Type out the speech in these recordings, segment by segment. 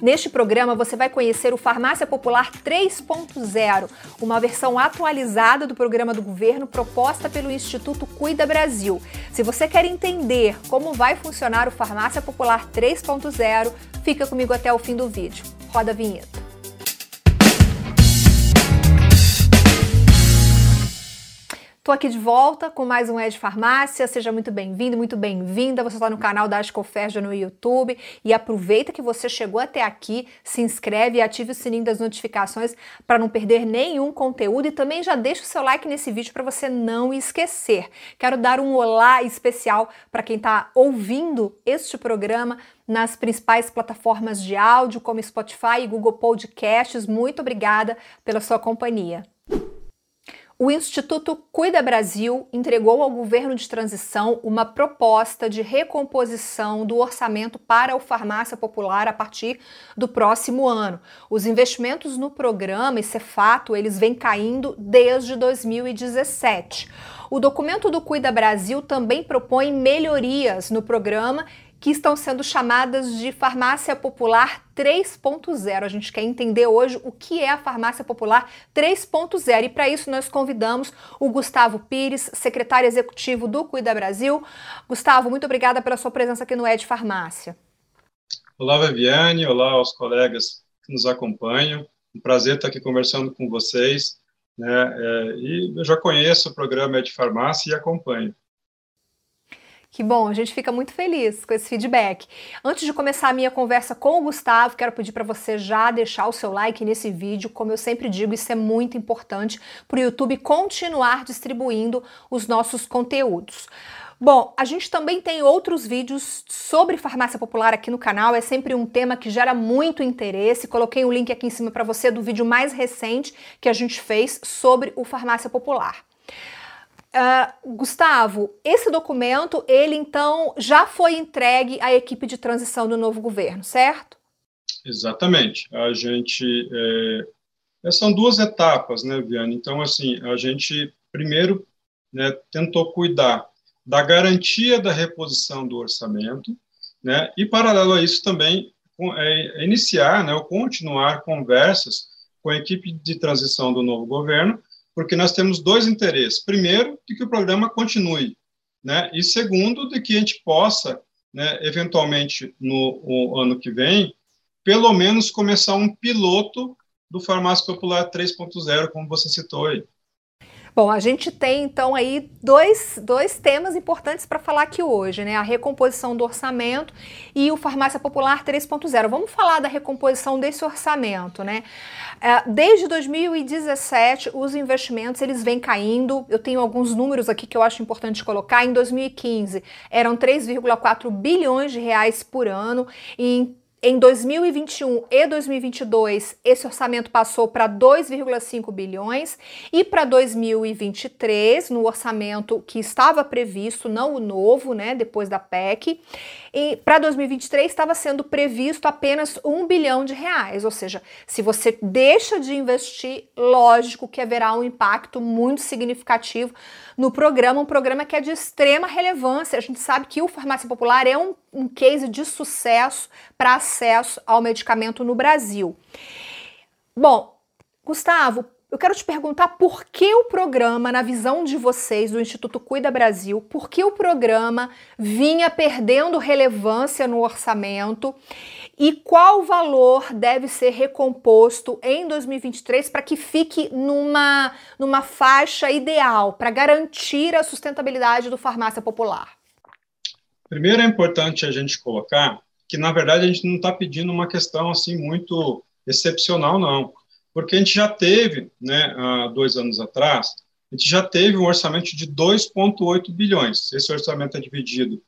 Neste programa você vai conhecer o Farmácia Popular 3.0, uma versão atualizada do programa do governo proposta pelo Instituto Cuida Brasil. Se você quer entender como vai funcionar o Farmácia Popular 3.0, fica comigo até o fim do vídeo. Roda a vinheta. Estou aqui de volta com mais um Ed Farmácia. Seja muito bem-vindo, muito bem-vinda. Você está no canal da Ascoferja no YouTube e aproveita que você chegou até aqui, se inscreve e ative o sininho das notificações para não perder nenhum conteúdo e também já deixa o seu like nesse vídeo para você não esquecer. Quero dar um olá especial para quem está ouvindo este programa nas principais plataformas de áudio como Spotify e Google Podcasts. Muito obrigada pela sua companhia. O Instituto Cuida Brasil entregou ao governo de transição uma proposta de recomposição do orçamento para o farmácia popular a partir do próximo ano. Os investimentos no programa, esse é fato, eles vêm caindo desde 2017. O documento do Cuida Brasil também propõe melhorias no programa que estão sendo chamadas de farmácia popular 3.0. A gente quer entender hoje o que é a farmácia popular 3.0 e para isso nós convidamos o Gustavo Pires, secretário executivo do Cuida Brasil. Gustavo, muito obrigada pela sua presença aqui no Ed Farmácia. Olá, Viviane, olá aos colegas que nos acompanham. Um prazer estar aqui conversando com vocês. Né? É, e eu já conheço o programa Ed Farmácia e acompanho. Que bom, a gente fica muito feliz com esse feedback. Antes de começar a minha conversa com o Gustavo, quero pedir para você já deixar o seu like nesse vídeo. Como eu sempre digo, isso é muito importante para o YouTube continuar distribuindo os nossos conteúdos. Bom, a gente também tem outros vídeos sobre farmácia popular aqui no canal, é sempre um tema que gera muito interesse. Coloquei um link aqui em cima para você do vídeo mais recente que a gente fez sobre o farmácia popular. Uh, Gustavo, esse documento, ele então já foi entregue à equipe de transição do novo governo, certo? Exatamente. A gente é, são duas etapas, né, Viane? Então, assim, a gente primeiro né, tentou cuidar da garantia da reposição do orçamento, né, e paralelo a isso também é, iniciar, né, ou continuar conversas com a equipe de transição do novo governo porque nós temos dois interesses. Primeiro, de que o programa continue, né? E segundo, de que a gente possa, né, eventualmente no ano que vem, pelo menos começar um piloto do Farmácia Popular 3.0, como você citou aí. Bom, a gente tem então aí dois, dois temas importantes para falar aqui hoje, né? A recomposição do orçamento e o Farmácia Popular 3.0. Vamos falar da recomposição desse orçamento, né? É, desde 2017, os investimentos eles vêm caindo. Eu tenho alguns números aqui que eu acho importante colocar. Em 2015, eram 3,4 bilhões de reais por ano. E em em 2021 e 2022, esse orçamento passou para 2,5 bilhões e para 2023, no orçamento que estava previsto, não o novo, né, depois da PEC, e para 2023 estava sendo previsto apenas um bilhão de reais. Ou seja, se você deixa de investir, lógico que haverá um impacto muito significativo no programa, um programa que é de extrema relevância. A gente sabe que o Farmácia Popular é um, um case de sucesso para acesso ao medicamento no Brasil. Bom, Gustavo, eu quero te perguntar por que o programa, na visão de vocês do Instituto Cuida Brasil, por que o programa vinha perdendo relevância no orçamento e qual valor deve ser recomposto em 2023 para que fique numa, numa faixa ideal para garantir a sustentabilidade do farmácia popular? Primeiro é importante a gente colocar que, na verdade, a gente não está pedindo uma questão assim muito excepcional, não. Porque a gente já teve, né, há dois anos atrás, a gente já teve um orçamento de 2,8 bilhões. Esse orçamento é dividido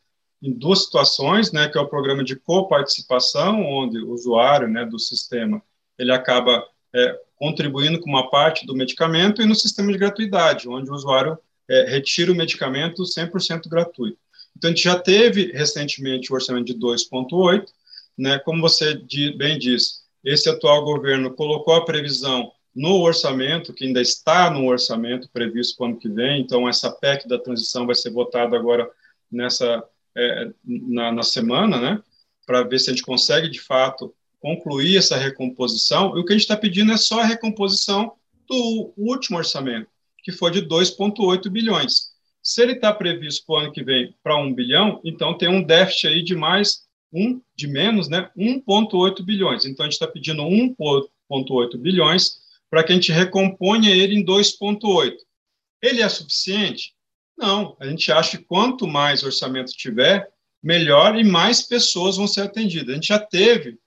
em duas situações, né, que é o programa de coparticipação, onde o usuário né, do sistema ele acaba é, contribuindo com uma parte do medicamento, e no sistema de gratuidade, onde o usuário é, retira o medicamento 100% gratuito. Então, a gente já teve recentemente o orçamento de 2,8, né, como você bem disse, esse atual governo colocou a previsão no orçamento, que ainda está no orçamento previsto para o ano que vem, então essa PEC da transição vai ser votada agora nessa é, na, na, semana, né, para ver se a gente consegue, de fato, concluir essa recomposição, e o que a gente está pedindo é só a recomposição do último orçamento, que foi de 2,8 bilhões. Se ele está previsto para o ano que vem para 1 bilhão, então tem um déficit aí de mais um de menos, né? 1,8 bilhões. Então a gente está pedindo 1,8 bilhões para que a gente recomponha ele em 2,8. Ele é suficiente? Não. A gente acha que quanto mais orçamento tiver, melhor e mais pessoas vão ser atendidas. A gente já teve,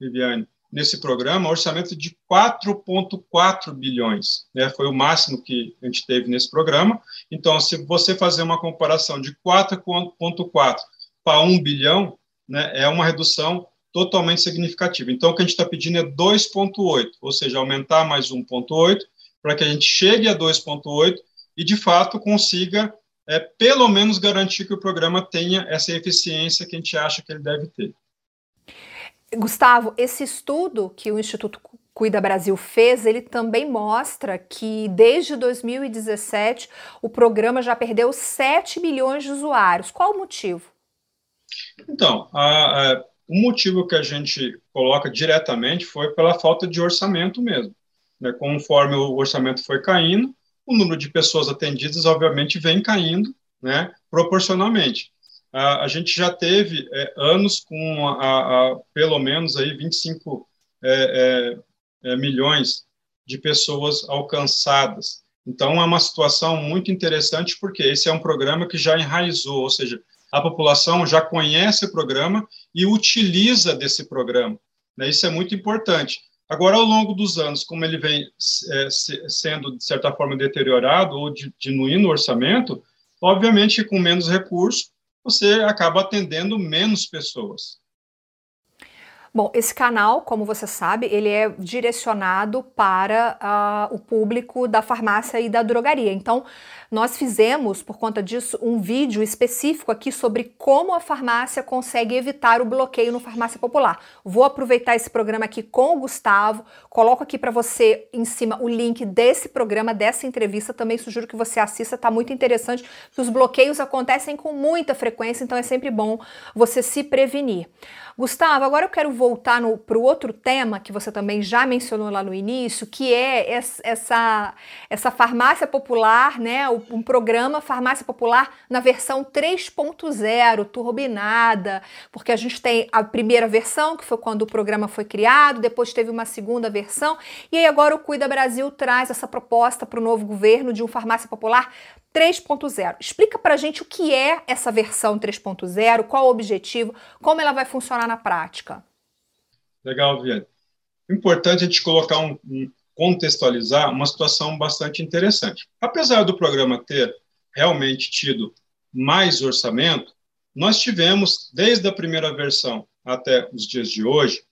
Viviane, nesse programa, orçamento de 4,4 bilhões. Né? Foi o máximo que a gente teve nesse programa. Então, se você fazer uma comparação de 4,4 para 1 bilhão, né, é uma redução totalmente significativa. Então, o que a gente está pedindo é 2,8, ou seja, aumentar mais 1,8, para que a gente chegue a 2,8 e, de fato, consiga é, pelo menos garantir que o programa tenha essa eficiência que a gente acha que ele deve ter. Gustavo, esse estudo que o Instituto Cuida Brasil fez, ele também mostra que desde 2017 o programa já perdeu 7 milhões de usuários. Qual o motivo? Então, a, a, o motivo que a gente coloca diretamente foi pela falta de orçamento mesmo. Né? Conforme o orçamento foi caindo, o número de pessoas atendidas, obviamente, vem caindo né, proporcionalmente. A, a gente já teve é, anos com a, a, pelo menos aí 25 é, é, é, milhões de pessoas alcançadas. Então, é uma situação muito interessante, porque esse é um programa que já enraizou, ou seja, a população já conhece o programa e utiliza desse programa. Né? Isso é muito importante. Agora, ao longo dos anos, como ele vem é, sendo, de certa forma, deteriorado ou diminuindo o orçamento, obviamente, com menos recursos, você acaba atendendo menos pessoas. Bom, esse canal, como você sabe, ele é direcionado para uh, o público da farmácia e da drogaria. Então, nós fizemos, por conta disso, um vídeo específico aqui sobre como a farmácia consegue evitar o bloqueio no Farmácia Popular. Vou aproveitar esse programa aqui com o Gustavo, coloco aqui para você em cima o link desse programa, dessa entrevista. Também sugiro que você assista, tá muito interessante, os bloqueios acontecem com muita frequência, então é sempre bom você se prevenir. Gustavo, agora eu quero voltar para o outro tema que você também já mencionou lá no início, que é essa, essa farmácia popular, né? Um programa Farmácia Popular na versão 3.0, turbinada, porque a gente tem a primeira versão, que foi quando o programa foi criado, depois teve uma segunda versão, e aí agora o Cuida Brasil traz essa proposta para o novo governo de um farmácia popular 3.0. Explica para a gente o que é essa versão 3.0, qual o objetivo, como ela vai funcionar na prática. Legal, Viane. Importante a gente colocar um, um, contextualizar uma situação bastante interessante. Apesar do programa ter realmente tido mais orçamento, nós tivemos, desde a primeira versão até os dias de hoje,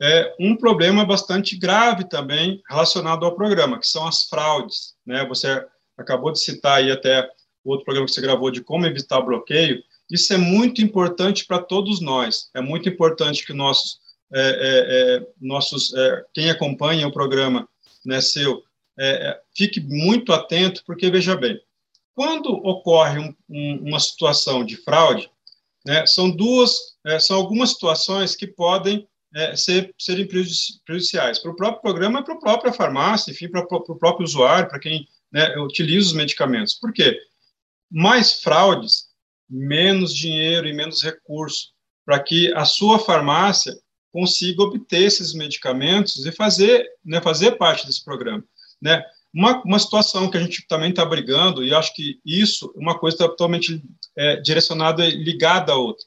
é, um problema bastante grave também relacionado ao programa, que são as fraudes. Né? Você acabou de citar aí até o outro programa que você gravou de como evitar bloqueio, isso é muito importante para todos nós. É muito importante que nossos, é, é, é nossos é, quem acompanha o programa né, seu, é, fique muito atento, porque, veja bem, quando ocorre um, um, uma situação de fraude, né, são duas, são algumas situações que podem ser, serem prejudiciais para o próprio programa para a própria farmácia, enfim, para o próprio usuário, para quem né, utiliza os medicamentos. Por quê? Mais fraudes, menos dinheiro e menos recurso para que a sua farmácia consiga obter esses medicamentos e fazer, né, fazer parte desse programa. Né? Uma, uma situação que a gente também está brigando, e acho que isso, uma coisa totalmente é, direcionada, ligada à outra.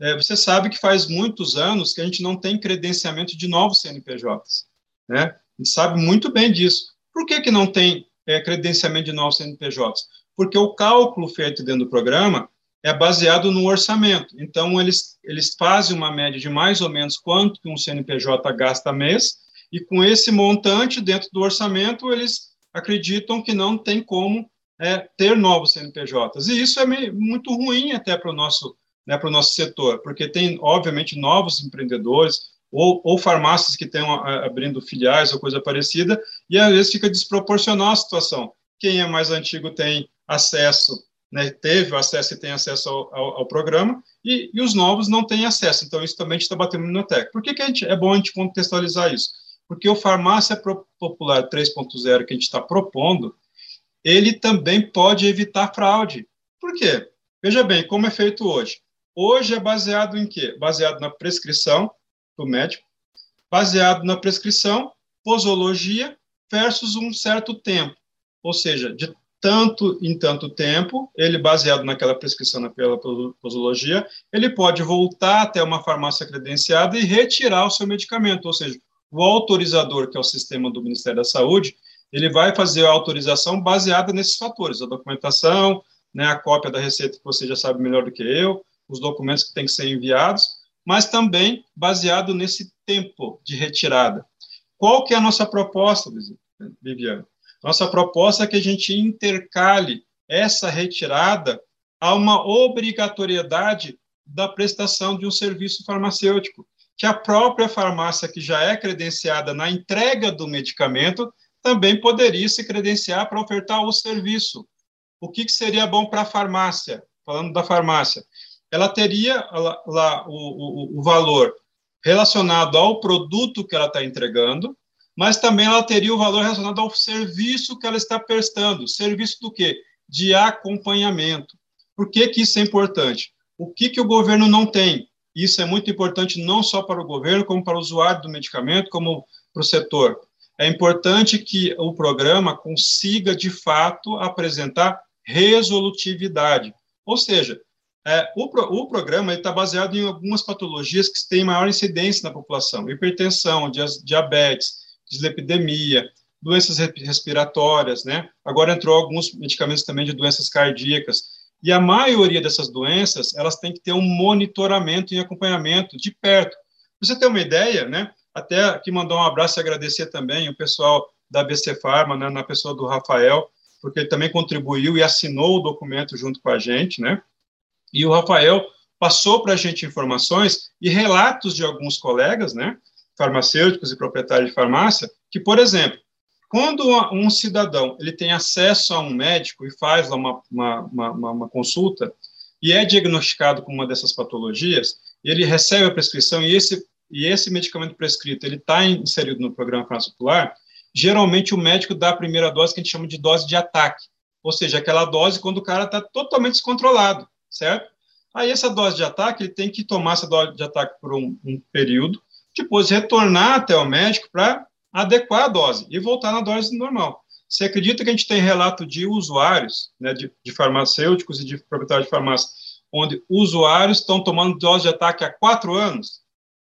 É, você sabe que faz muitos anos que a gente não tem credenciamento de novos CNPJs. Né? A gente sabe muito bem disso. Por que, que não tem é, credenciamento de novos CNPJs? Porque o cálculo feito dentro do programa é baseado no orçamento. Então, eles, eles fazem uma média de mais ou menos quanto um CNPJ gasta mês, e com esse montante dentro do orçamento, eles acreditam que não tem como é, ter novos CNPJs. E isso é meio, muito ruim até para o nosso, né, nosso setor, porque tem, obviamente, novos empreendedores, ou, ou farmácias que estão abrindo filiais ou coisa parecida, e às vezes fica desproporcional a situação. Quem é mais antigo tem acesso né, teve acesso e tem acesso ao, ao, ao programa, e, e, os novos não têm acesso. Então, isso também está batendo no tecla. Por que, que a gente, é bom a gente contextualizar isso? Porque o Farmácia Popular 3.0 que a gente está propondo, ele também pode evitar fraude. Por quê? Veja bem, como é feito hoje. Hoje é baseado em quê? Baseado na prescrição do médico, baseado na prescrição, posologia versus um certo tempo. Ou seja, de tanto em tanto tempo, ele baseado naquela prescrição pela posologia, ele pode voltar até uma farmácia credenciada e retirar o seu medicamento, ou seja, o autorizador, que é o sistema do Ministério da Saúde, ele vai fazer a autorização baseada nesses fatores, a documentação, né, a cópia da receita que você já sabe melhor do que eu, os documentos que têm que ser enviados, mas também baseado nesse tempo de retirada. Qual que é a nossa proposta, Viviane? Nossa proposta é que a gente intercale essa retirada a uma obrigatoriedade da prestação de um serviço farmacêutico, que a própria farmácia que já é credenciada na entrega do medicamento também poderia se credenciar para ofertar o serviço. O que, que seria bom para a farmácia? Falando da farmácia, ela teria lá, lá o, o, o valor relacionado ao produto que ela está entregando, mas também ela teria o valor relacionado ao serviço que ela está prestando. Serviço do quê? De acompanhamento. Por que, que isso é importante? O que, que o governo não tem? Isso é muito importante não só para o governo, como para o usuário do medicamento, como para o setor. É importante que o programa consiga, de fato, apresentar resolutividade. Ou seja, é, o, pro, o, programa está baseado em algumas patologias que têm maior incidência na população: hipertensão, diabetes, dislipidemia, doenças respiratórias, né? Agora entrou alguns medicamentos também de doenças cardíacas. E a maioria dessas doenças, elas têm que ter um monitoramento e acompanhamento de perto. Você ter uma ideia, né? Até aqui mandar um abraço e agradecer também o pessoal da BC Pharma, né, na pessoa do Rafael, porque ele também contribuiu e assinou o documento junto com a gente, né? E o Rafael passou para a gente informações e relatos de alguns colegas, né? farmacêuticos e proprietários de farmácia, que, por exemplo, quando um cidadão ele tem acesso a um médico e faz lá uma, uma, uma, uma consulta e é diagnosticado com uma dessas patologias, ele recebe a prescrição e esse, e esse medicamento prescrito ele está inserido no programa farmácia popular, geralmente o médico dá a primeira dose que a gente chama de dose de ataque, ou seja, aquela dose quando o cara está totalmente descontrolado, certo? Aí essa dose de ataque, ele tem que tomar essa dose de ataque por um, um período, depois retornar até o médico para adequar a dose e voltar na dose normal. Você acredita que a gente tem relato de usuários, né, de, de farmacêuticos e de proprietários de farmácia, onde usuários estão tomando dose de ataque há quatro anos?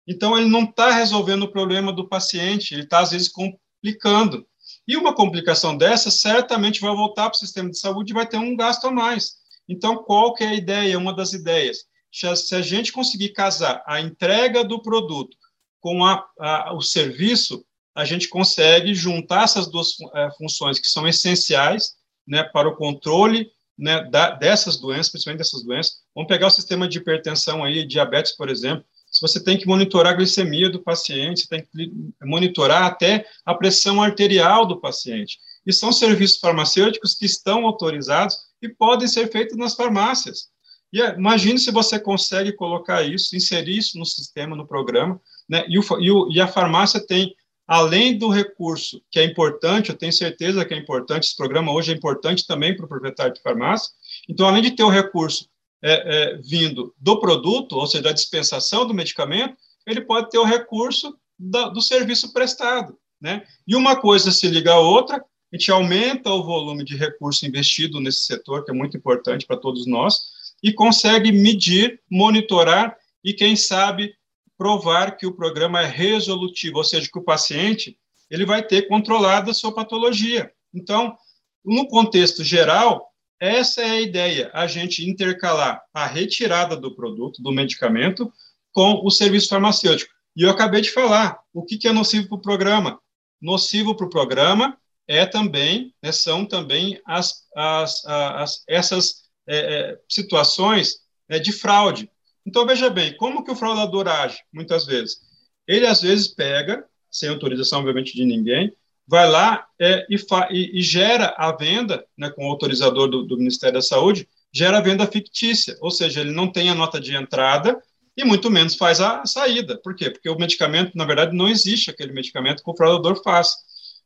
Então, ele não está resolvendo o problema do paciente, ele está, às vezes, complicando. E uma complicação dessa certamente vai voltar para o sistema de saúde e vai ter um gasto a mais. Então, qual que é a ideia? Uma das ideias. Se a gente conseguir casar a entrega do produto com a, a, o serviço, a gente consegue juntar essas duas é, funções que são essenciais né, para o controle né, da, dessas doenças, principalmente dessas doenças. Vamos pegar o sistema de hipertensão aí, diabetes, por exemplo. Se você tem que monitorar a glicemia do paciente, você tem que monitorar até a pressão arterial do paciente. E são serviços farmacêuticos que estão autorizados e podem ser feitos nas farmácias. E é, imagine se você consegue colocar isso, inserir isso no sistema, no programa, né? E, o, e, o, e a farmácia tem, além do recurso, que é importante, eu tenho certeza que é importante, esse programa hoje é importante também para o proprietário de farmácia, então, além de ter o recurso é, é, vindo do produto, ou seja, da dispensação do medicamento, ele pode ter o recurso da, do serviço prestado. Né? E uma coisa se liga à outra, a gente aumenta o volume de recurso investido nesse setor, que é muito importante para todos nós, e consegue medir, monitorar e, quem sabe, provar que o programa é resolutivo, ou seja, que o paciente ele vai ter controlado a sua patologia. Então, no contexto geral, essa é a ideia, a gente intercalar a retirada do produto, do medicamento, com o serviço farmacêutico. E eu acabei de falar, o que, é nocivo para o programa? Nocivo para o programa é também, né, são também as, as, as essas é, é, situações é, de fraude. Então, veja bem, como que o fraudador age, muitas vezes? Ele, às vezes, pega, sem autorização, obviamente, de ninguém, vai lá é, e, e, gera a venda, né, com o autorizador do, do, Ministério da Saúde, gera venda fictícia, ou seja, ele não tem a nota de entrada e muito menos faz a saída. Por quê? Porque o medicamento, na verdade, não existe aquele medicamento que o fraudador faz.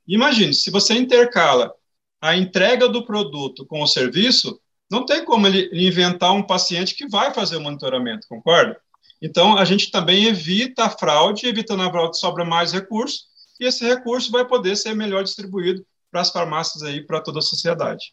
Imagine, se você intercala a entrega do produto com o serviço, não tem como ele inventar um paciente que vai fazer o monitoramento, concorda? Então, a gente também evita a fraude, evitando a fraude sobra mais recurso, e esse recurso vai poder ser melhor distribuído para as farmácias aí, para toda a sociedade.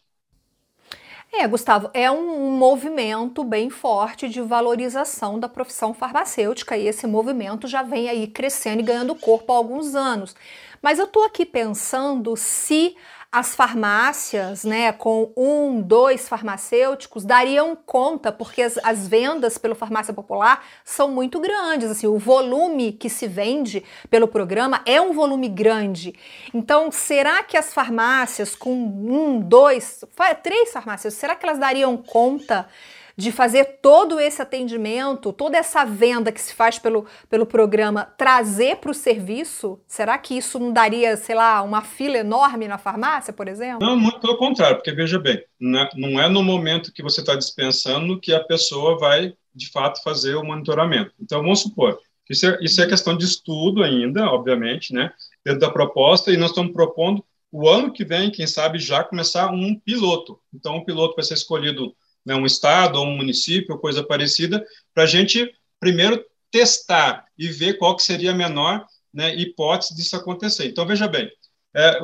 É, Gustavo, é um movimento bem forte de valorização da profissão farmacêutica e esse movimento já vem aí crescendo e ganhando corpo há alguns anos. Mas eu estou aqui pensando se as farmácias, né, com um, dois farmacêuticos, dariam conta, porque as, as, vendas pelo Farmácia Popular são muito grandes. Assim, o volume que se vende pelo programa é um volume grande. Então, será que as farmácias com um, dois, três farmácias, será que elas dariam conta? De fazer todo esse atendimento, toda essa venda que se faz pelo, pelo programa, trazer para o serviço? Será que isso não daria, sei lá, uma fila enorme na farmácia, por exemplo? Não, muito pelo contrário, porque veja bem, não é, é no momento que você está dispensando que a pessoa vai, de fato, fazer o monitoramento. Então, vamos supor, isso é, isso é questão de estudo ainda, obviamente, né, dentro da proposta, e nós estamos propondo o ano que vem, quem sabe, já começar um piloto. Então, o piloto vai ser escolhido né, um estado ou um município, coisa parecida, para a gente primeiro testar e ver qual que seria a menor né, hipótese disso acontecer. Então, veja bem, é,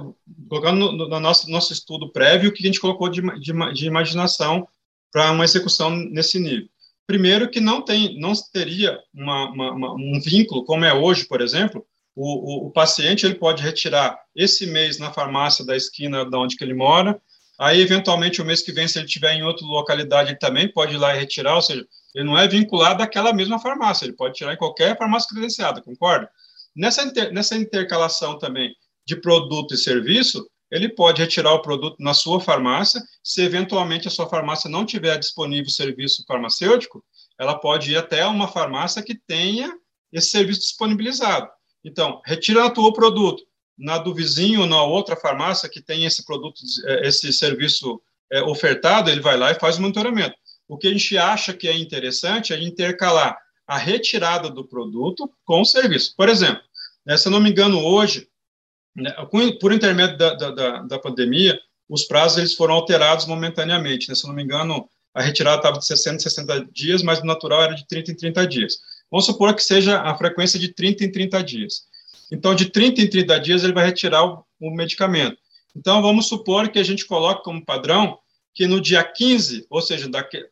colocando no, no, nosso, nosso estudo prévio, o que a gente colocou de, de, de imaginação para uma execução nesse nível. Primeiro, que não, tem, não teria uma, uma, uma, um vínculo, como é hoje, por exemplo, o, o, o, paciente ele pode retirar esse mês na farmácia da esquina da onde que ele mora, Aí, eventualmente, o mês que vem, se ele estiver em outra localidade, ele também pode ir lá e retirar, ou seja, ele não é vinculado àquela mesma farmácia, ele pode tirar em qualquer farmácia credenciada, concorda? Nessa, inter, nessa intercalação também de produto e serviço, ele pode retirar o produto na sua farmácia, se eventualmente a sua farmácia não tiver disponível serviço farmacêutico, ela pode ir até uma farmácia que tenha esse serviço disponibilizado. Então, retira na tua produto, na do vizinho, na outra farmácia que tem esse produto, é, esse serviço é, ofertado, ele vai lá e faz o monitoramento. O que a gente acha que é interessante é intercalar a retirada do produto com o serviço. Por exemplo, né, se eu não me engano, hoje, né, por intermédio da, da, da, pandemia, os prazos eles foram alterados momentaneamente. Né, se eu não me engano, a retirada estava de 60 60 dias, mas o natural era de 30 em 30 dias. Vamos supor que seja a frequência de 30 em 30 dias. Então, de 30 em 30 dias, ele vai retirar o, o medicamento. Então, vamos supor que a gente coloque como padrão que no dia 15, ou seja, daqui,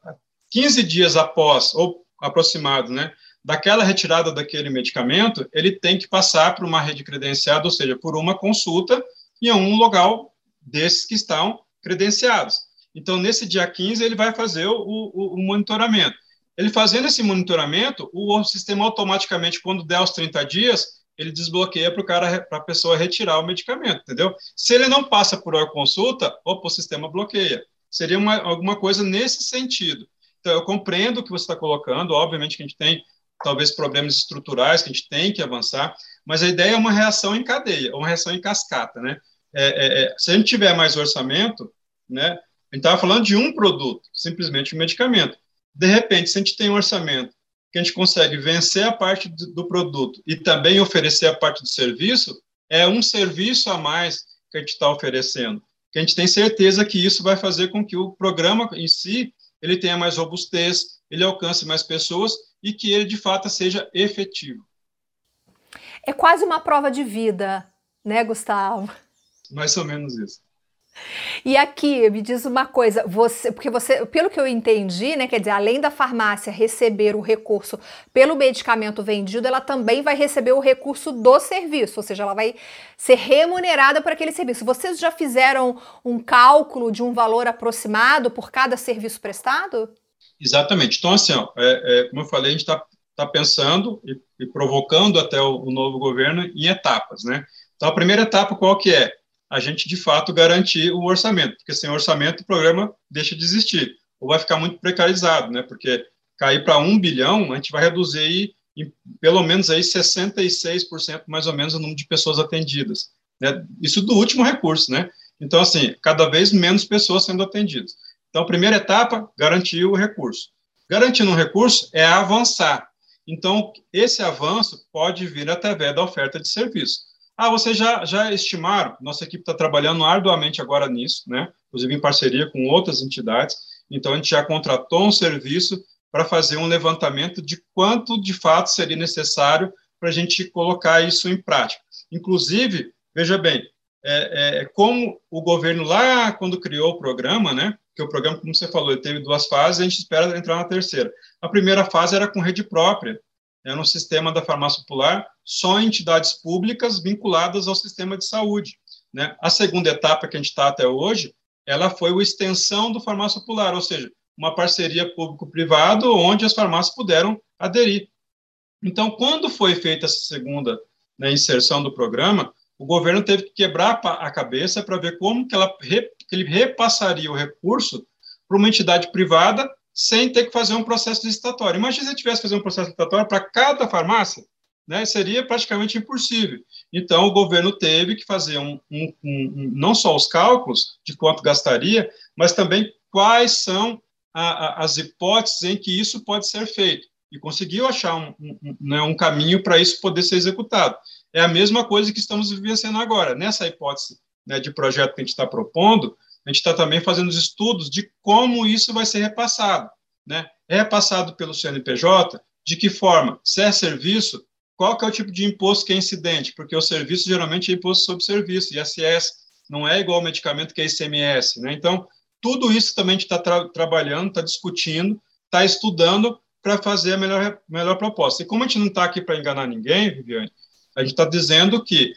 15 dias após, ou aproximado, né, daquela retirada daquele medicamento, ele tem que passar por uma rede credenciada, ou seja, por uma consulta em um local desses que estão credenciados. Então, nesse dia 15, ele vai fazer o, o, o monitoramento. Ele fazendo esse monitoramento, o sistema automaticamente, quando der os 30 dias, ele desbloqueia para o cara, para a pessoa retirar o medicamento, entendeu? Se ele não passa por hora consulta, opa, o sistema bloqueia. Seria uma, alguma coisa nesse sentido. Então, eu compreendo o que você está colocando, obviamente que a gente tem talvez problemas estruturais que a gente tem que avançar, mas a ideia é uma reação em cadeia, uma reação em cascata, né? É, é, é, se a gente tiver mais orçamento, né? A gente estava falando de um produto, simplesmente um medicamento. De repente, se a gente tem um orçamento que a gente consegue vencer a parte do produto e também oferecer a parte do serviço, é um serviço a mais que a gente está oferecendo. Que a gente tem certeza que isso vai fazer com que o programa em si ele tenha mais robustez, ele alcance mais pessoas e que ele de fato seja efetivo. É quase uma prova de vida, né, Gustavo? Mais ou menos isso. E aqui, me diz uma coisa, você, porque você, pelo que eu entendi, né, quer dizer, além da farmácia receber o recurso pelo medicamento vendido, ela também vai receber o recurso do serviço, ou seja, ela vai ser remunerada por aquele serviço. Vocês já fizeram um cálculo de um valor aproximado por cada serviço prestado? Exatamente. Então, assim, ó, é, é, como eu falei, a gente está tá pensando e, e, provocando até o, o novo governo em etapas, né? Então, a primeira etapa qual que é? A gente de fato garantir o orçamento, porque sem orçamento o programa deixa de existir, ou vai ficar muito precarizado, né? Porque cair para um bilhão, a gente vai reduzir aí, em, pelo menos aí 66% mais ou menos o número de pessoas atendidas. Né? Isso do último recurso, né? Então, assim, cada vez menos pessoas sendo atendidas. Então, a primeira etapa, garantir o recurso. Garantindo o recurso é avançar. Então, esse avanço pode vir através da oferta de serviço. Ah, vocês já, já estimaram, nossa equipe está trabalhando arduamente agora nisso, né? inclusive em parceria com outras entidades, então a gente já contratou um serviço para fazer um levantamento de quanto de fato seria necessário para a gente colocar isso em prática. Inclusive, veja bem, é, é, como o governo lá, quando criou o programa, né, que o programa, como você falou, teve duas fases, a gente espera entrar na terceira. A primeira fase era com rede própria, era um sistema da farmácia popular, só entidades públicas vinculadas ao sistema de saúde. Né? A segunda etapa que a gente está até hoje, ela foi a extensão do farmácia popular, ou seja, uma parceria público-privado onde as farmácias puderam aderir. Então, quando foi feita essa segunda né, inserção do programa, o governo teve que quebrar a cabeça para ver como que, ela, que ele repassaria o recurso para uma entidade privada sem ter que fazer um processo licitatório. Imagina se ele tivesse que fazer um processo licitatório para cada farmácia, né, seria praticamente impossível. Então, o governo teve que fazer um, um, um, não só os cálculos de quanto gastaria, mas também quais são a, a, as hipóteses em que isso pode ser feito. E conseguiu achar um, né, um caminho para isso poder ser executado. É a mesma coisa que estamos vivenciando agora. Nessa hipótese né, de projeto que a gente está propondo, a gente está também fazendo os estudos de como isso vai ser repassado. Né? É repassado pelo CNPJ, de que forma? Se é serviço, qual que é o tipo de imposto que é incidente? Porque o serviço geralmente é imposto sobre serviço, ISS, não é igual ao medicamento que é ICMS. Né? Então, tudo isso também a gente está tra trabalhando, está discutindo, está estudando para fazer a melhor, melhor proposta. E como a gente não está aqui para enganar ninguém, Viviane, a gente está dizendo que,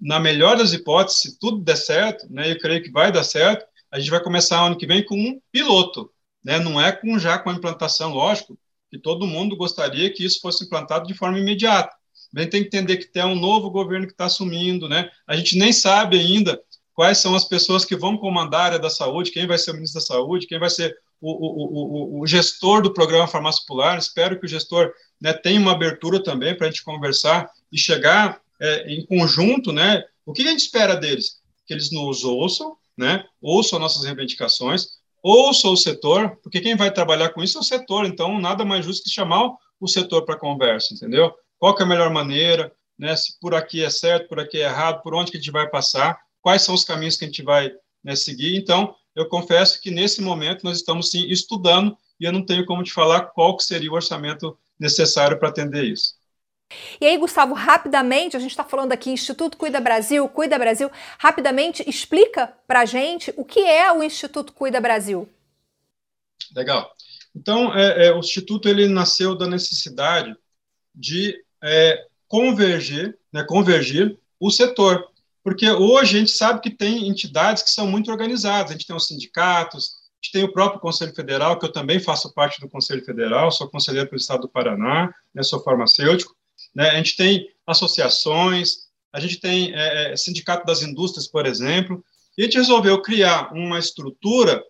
na melhor das hipóteses, se tudo der certo, né, eu creio que vai dar certo, a gente vai começar ano que vem com um piloto, né, não é com já com a implantação, lógico, que todo mundo gostaria que isso fosse implantado de forma imediata. A gente tem que entender que tem um novo governo que está assumindo, né? A gente nem sabe ainda quais são as pessoas que vão comandar a área da saúde, quem vai ser o ministro da saúde, quem vai ser o, o, o, o gestor do programa Farmácia Popular. Espero que o gestor né, tenha uma abertura também para a gente conversar e chegar é, em conjunto, né? O que a gente espera deles? Que eles nos ouçam, né? Ouçam nossas reivindicações, ouçam o setor, porque quem vai trabalhar com isso é o setor. Então, nada mais justo que chamar o setor para conversa, entendeu? Qual é a melhor maneira, né? Se por aqui é certo, por aqui é errado, por onde que a gente vai passar, quais são os caminhos que a gente vai né, seguir. Então, eu confesso que nesse momento nós estamos sim estudando e eu não tenho como te falar qual que seria o orçamento necessário para atender isso. E aí, Gustavo, rapidamente, a gente está falando aqui Instituto Cuida Brasil, Cuida Brasil, rapidamente explica para a gente o que é o Instituto Cuida Brasil. Legal. Então, é, é, o Instituto ele nasceu da necessidade de é, convergir, né, convergir o setor, porque hoje a gente sabe que tem entidades que são muito organizadas, a gente tem os sindicatos, a gente tem o próprio Conselho Federal, que eu também faço parte do Conselho Federal, sou conselheiro do Estado do Paraná, né, sou farmacêutico, né, a gente tem associações, a gente tem é, é Sindicato das Indústrias, por exemplo, e a gente resolveu criar uma estrutura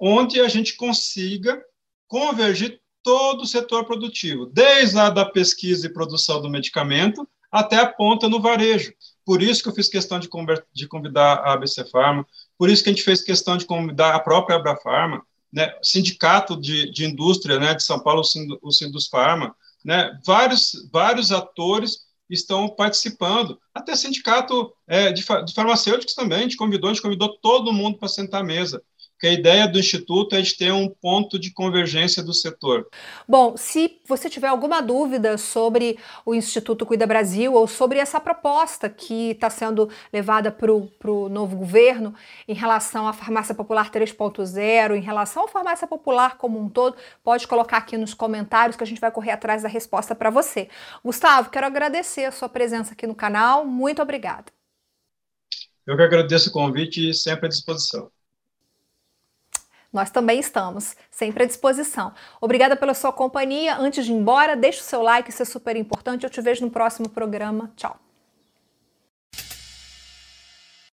onde a gente consiga convergir todo o setor produtivo, desde a da pesquisa e produção do medicamento até a ponta no varejo. Por isso que eu fiz questão de, convidar a ABC Pharma, por isso que a gente fez questão de convidar a própria Abrafarma, né, sindicato de, de indústria né, de São Paulo, o Sindus Pharma, né, vários, vários atores estão participando, até sindicato é, de, farmacêuticos também, a gente convidou, a gente convidou todo mundo para sentar à mesa que a ideia do Instituto é de ter um ponto de convergência do setor. Bom, se você tiver alguma dúvida sobre o Instituto Cuida Brasil ou sobre essa proposta que está sendo levada para o novo governo em relação à farmácia popular 3.0, em relação à farmácia popular como um todo, pode colocar aqui nos comentários que a gente vai correr atrás da resposta para você. Gustavo, quero agradecer a sua presença aqui no canal. Muito obrigada. Eu que agradeço o convite e sempre à disposição. Nós também estamos, sempre à disposição. Obrigada pela sua companhia. Antes de ir embora, deixe o seu like, isso é super importante. Eu te vejo no próximo programa. Tchau.